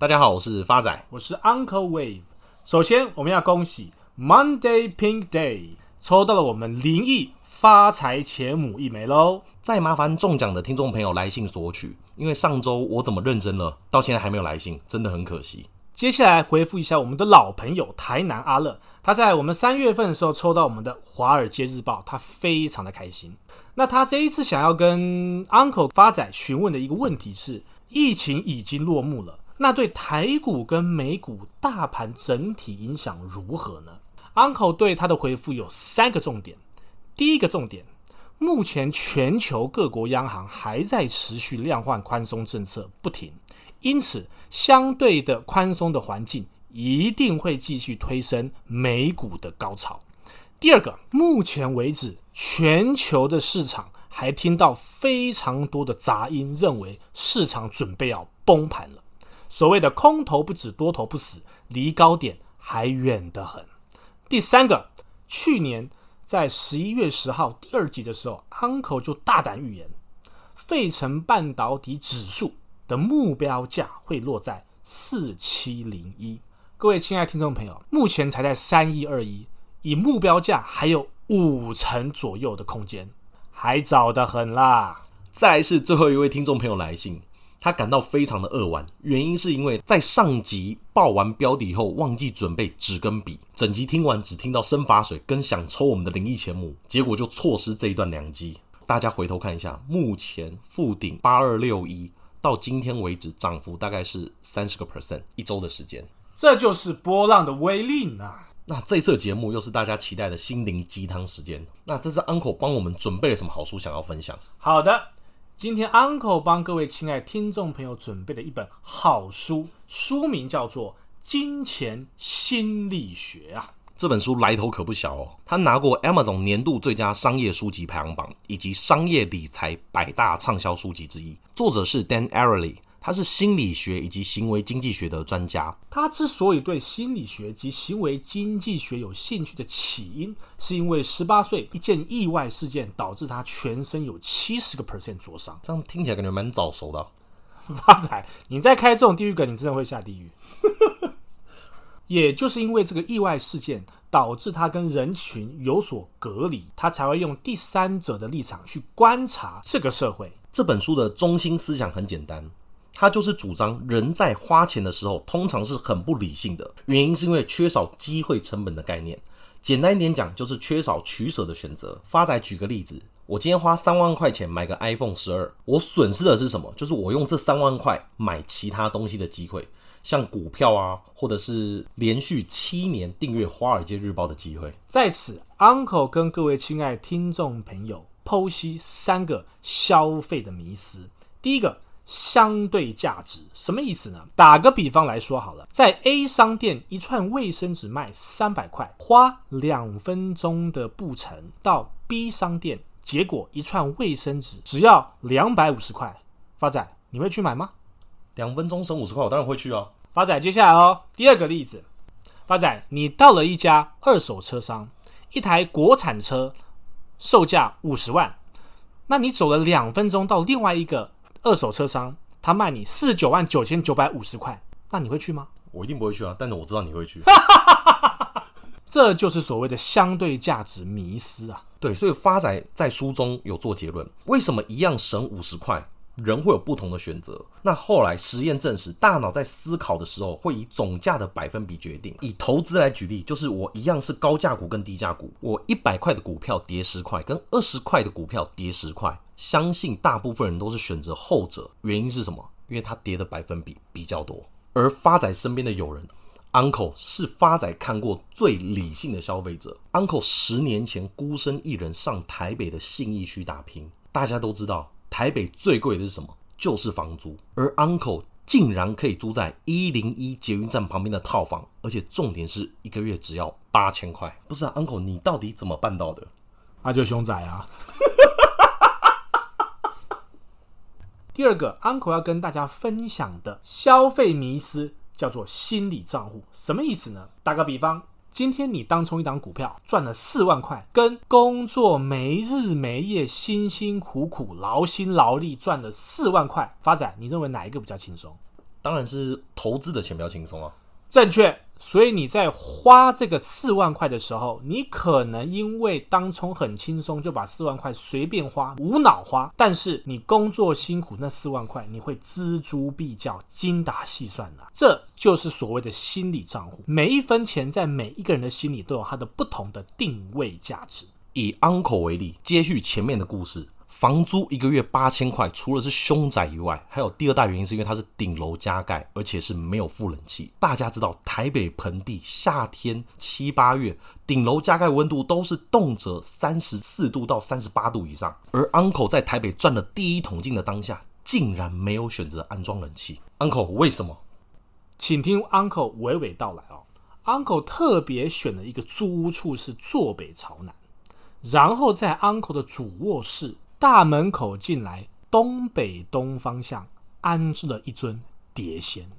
大家好，我是发仔，我是 Uncle Wave。首先，我们要恭喜 Monday Pink Day 抽到了我们灵异发财钱母一枚喽！再麻烦中奖的听众朋友来信索取，因为上周我怎么认真了，到现在还没有来信，真的很可惜。接下来回复一下我们的老朋友台南阿乐，他在我们三月份的时候抽到我们的《华尔街日报》，他非常的开心。那他这一次想要跟 Uncle 发仔询问的一个问题是：疫情已经落幕了，那对台股跟美股大盘整体影响如何呢？Uncle 对他的回复有三个重点。第一个重点，目前全球各国央行还在持续量化宽松政策不停。因此，相对的宽松的环境一定会继续推升美股的高潮。第二个，目前为止，全球的市场还听到非常多的杂音，认为市场准备要崩盘了。所谓的空头不止，多头不死，离高点还远得很。第三个，去年在十一月十号第二集的时候，Uncle 就大胆预言，费城半导体指数。的目标价会落在四七零一，各位亲爱听众朋友，目前才在三一二一，以目标价还有五成左右的空间，还早得很啦。再是最后一位听众朋友来信，他感到非常的扼腕，原因是因为在上集报完标底后忘记准备纸跟笔，整集听完只听到生发水跟想抽我们的灵异钱母，结果就错失这一段良机。大家回头看一下，目前富鼎八二六一。到今天为止，涨幅大概是三十个 percent，一周的时间，这就是波浪的威力呢。那这次节目又是大家期待的心灵鸡汤时间。那这是 Uncle 帮我们准备了什么好书想要分享？好的，今天 Uncle 帮各位亲爱听众朋友准备了一本好书，书名叫做《金钱心理学》啊。这本书来头可不小哦，他拿过 Amazon 年度最佳商业书籍排行榜以及商业理财百大畅销书籍之一。作者是 Dan Ariely，他是心理学以及行为经济学的专家。他之所以对心理学及行为经济学有兴趣的起因，是因为十八岁一件意外事件导致他全身有七十个 percent 灼伤。这样听起来感觉蛮早熟的。发财，你再开这种地狱梗，你真的会下地狱。也就是因为这个意外事件，导致他跟人群有所隔离，他才会用第三者的立场去观察这个社会。这本书的中心思想很简单，他就是主张人在花钱的时候，通常是很不理性的，原因是因为缺少机会成本的概念。简单一点讲，就是缺少取舍的选择。发仔举个例子，我今天花三万块钱买个 iPhone 十二，我损失的是什么？就是我用这三万块买其他东西的机会。像股票啊，或者是连续七年订阅《华尔街日报》的机会。在此，Uncle 跟各位亲爱的听众朋友剖析三个消费的迷思。第一个，相对价值，什么意思呢？打个比方来说好了，在 A 商店一串卫生纸卖三百块，花两分钟的步程到 B 商店，结果一串卫生纸只要两百五十块。发仔，你会去买吗？两分钟省五十块，我当然会去啊！发仔，接下来哦，第二个例子，发仔，你到了一家二手车商，一台国产车售价五十万，那你走了两分钟到另外一个二手车商，他卖你四十九万九千九百五十块，那你会去吗？我一定不会去啊！但是我知道你会去，这就是所谓的相对价值迷失啊！对，所以发仔在书中有做结论，为什么一样省五十块？人会有不同的选择。那后来实验证实，大脑在思考的时候会以总价的百分比决定。以投资来举例，就是我一样是高价股跟低价股，我一百块的股票跌十块，跟二十块的股票跌十块，相信大部分人都是选择后者。原因是什么？因为它跌的百分比比较多。而发仔身边的友人 Uncle 是发仔看过最理性的消费者。Uncle 十年前孤身一人上台北的信义区打拼，大家都知道。台北最贵的是什么？就是房租。而 Uncle 竟然可以租在一零一捷运站旁边的套房，而且重点是一个月只要八千块。不是啊，Uncle，你到底怎么办到的？那就凶仔啊！第二个，Uncle 要跟大家分享的消费迷思叫做心理账户，什么意思呢？打个比方。今天你当冲一档股票赚了四万块，跟工作没日没夜、辛辛苦苦、劳心劳力赚了四万块，发展，你认为哪一个比较轻松？当然是投资的钱比较轻松啊。正确，所以你在花这个四万块的时候，你可能因为当冲很轻松，就把四万块随便花，无脑花。但是你工作辛苦，那四万块你会锱铢必较、精打细算的。这就是所谓的心理账户。每一分钱在每一个人的心里都有它的不同的定位价值。以 Uncle 为例，接续前面的故事。房租一个月八千块，除了是凶宅以外，还有第二大原因是因为它是顶楼加盖，而且是没有负冷气。大家知道，台北盆地夏天七八月顶楼加盖温度都是动辄三十四度到三十八度以上。而 Uncle 在台北赚了第一桶金的当下，竟然没有选择安装冷气。Uncle 为什么？请听 Uncle 娓娓道来哦。Uncle 特别选了一个租屋处是坐北朝南，然后在 Uncle 的主卧室。大门口进来，东北东方向安置了一尊碟仙。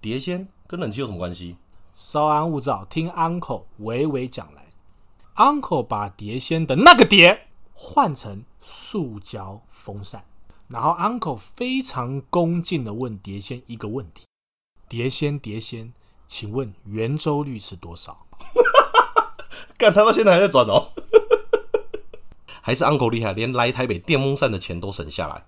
碟仙跟冷气有什么关系？稍安勿躁，听 Uncle 娓娓讲来。Uncle 把碟仙的那个碟换成塑胶风扇，然后 Uncle 非常恭敬地问碟仙一个问题：碟仙，碟仙，请问圆周率是多少？干，他到现在还在转哦。还是 Uncle 厉害，连来台北电风扇的钱都省下来。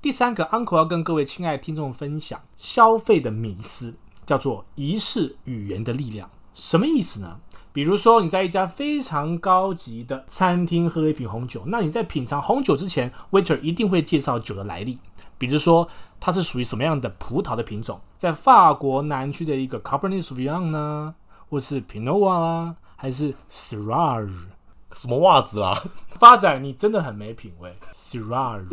第三个，Uncle 要跟各位亲爱的听众分享消费的迷思，叫做仪式语言的力量。什么意思呢？比如说你在一家非常高级的餐厅喝一瓶红酒，那你在品尝红酒之前，waiter 一定会介绍酒的来历，比如说它是属于什么样的葡萄的品种，在法国南区的一个 Cabernet Sauvignon 呢，或是 Pinot Noir 啦，还是 Syrah 什么袜子啊？发仔，你真的很没品味。Sirar，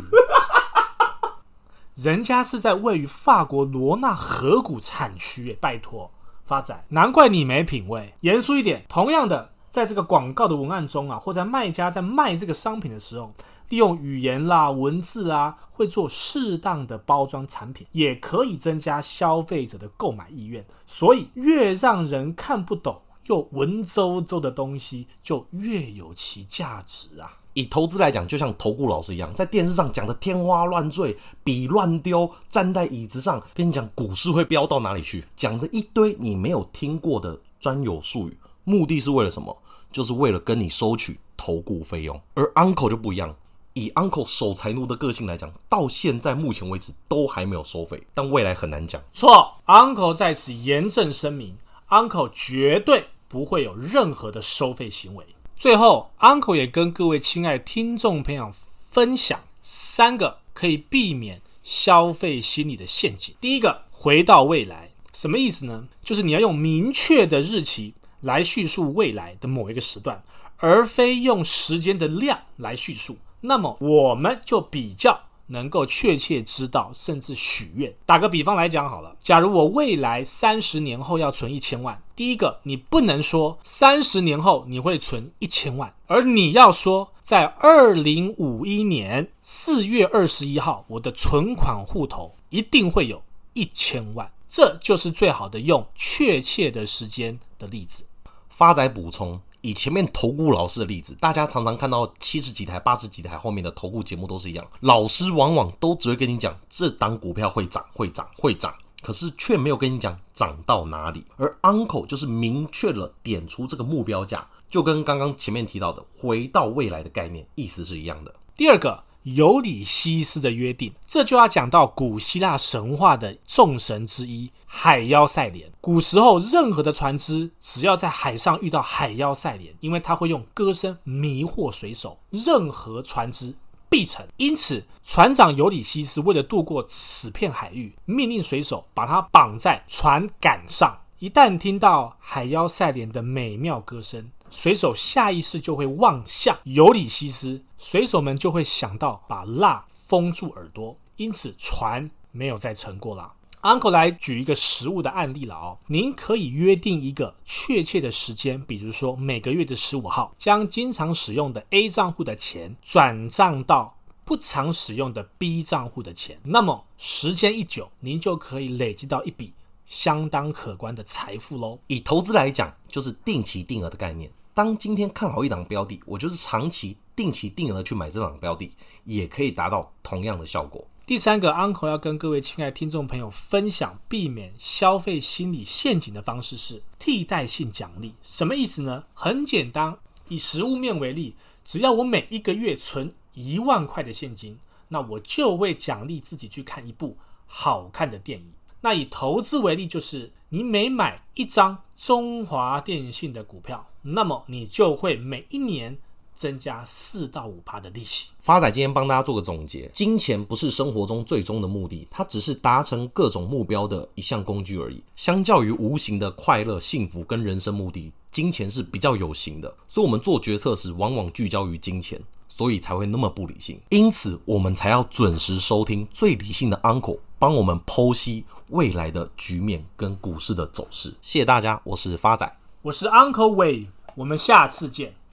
人家是在位于法国罗纳河谷产区，拜托，发仔，难怪你没品味。严肃一点，同样的，在这个广告的文案中啊，或在卖家在卖这个商品的时候，利用语言啦、文字啊，会做适当的包装产品，也可以增加消费者的购买意愿。所以，越让人看不懂。又文绉绉的东西，就越有其价值啊！以投资来讲，就像投顾老师一样，在电视上讲的天花乱坠，笔乱丢，站在椅子上跟你讲股市会飙到哪里去，讲的一堆你没有听过的专有术语，目的是为了什么？就是为了跟你收取投顾费用。而 Uncle 就不一样，以 Uncle 守财奴的个性来讲，到现在目前为止都还没有收费，但未来很难讲。错，Uncle 在此严正声明，Uncle 绝对。不会有任何的收费行为。最后，Uncle 也跟各位亲爱的听众朋友分享三个可以避免消费心理的陷阱。第一个，回到未来，什么意思呢？就是你要用明确的日期来叙述未来的某一个时段，而非用时间的量来叙述。那么，我们就比较。能够确切知道，甚至许愿。打个比方来讲好了，假如我未来三十年后要存一千万，第一个，你不能说三十年后你会存一千万，而你要说在二零五一年四月二十一号，我的存款户头一定会有一千万。这就是最好的用确切的时间的例子。发仔补充。以前面投顾老师的例子，大家常常看到七十几台、八十几台后面的投顾节目都是一样，老师往往都只会跟你讲这档股票会涨、会涨、会涨，可是却没有跟你讲涨到哪里。而 Uncle 就是明确了点出这个目标价，就跟刚刚前面提到的回到未来的概念意思是一样的。第二个。尤里西斯的约定，这就要讲到古希腊神话的众神之一海妖赛莲。古时候，任何的船只只要在海上遇到海妖赛莲，因为他会用歌声迷惑水手，任何船只必沉。因此，船长尤里西斯为了渡过此片海域，命令水手把他绑在船杆上。一旦听到海妖赛莲的美妙歌声，水手下意识就会望向尤里西斯，水手们就会想到把蜡封住耳朵，因此船没有再沉过了。Uncle 来举一个实物的案例了哦，您可以约定一个确切的时间，比如说每个月的十五号，将经常使用的 A 账户的钱转账到不常使用的 B 账户的钱，那么时间一久，您就可以累积到一笔相当可观的财富喽。以投资来讲，就是定期定额的概念。当今天看好一档标的，我就是长期定期定额去买这档标的，也可以达到同样的效果。第三个，Uncle 要跟各位亲爱的听众朋友分享避免消费心理陷阱的方式是替代性奖励。什么意思呢？很简单，以实物面为例，只要我每一个月存一万块的现金，那我就会奖励自己去看一部好看的电影。那以投资为例，就是你每买一张中华电信的股票，那么你就会每一年。增加四到五趴的利息。发仔今天帮大家做个总结：金钱不是生活中最终的目的，它只是达成各种目标的一项工具而已。相较于无形的快乐、幸福跟人生目的，金钱是比较有形的。所以，我们做决策时往往聚焦于金钱，所以才会那么不理性。因此，我们才要准时收听最理性的 Uncle 帮我们剖析未来的局面跟股市的走势。谢谢大家，我是发仔，我是 Uncle Wave，我们下次见。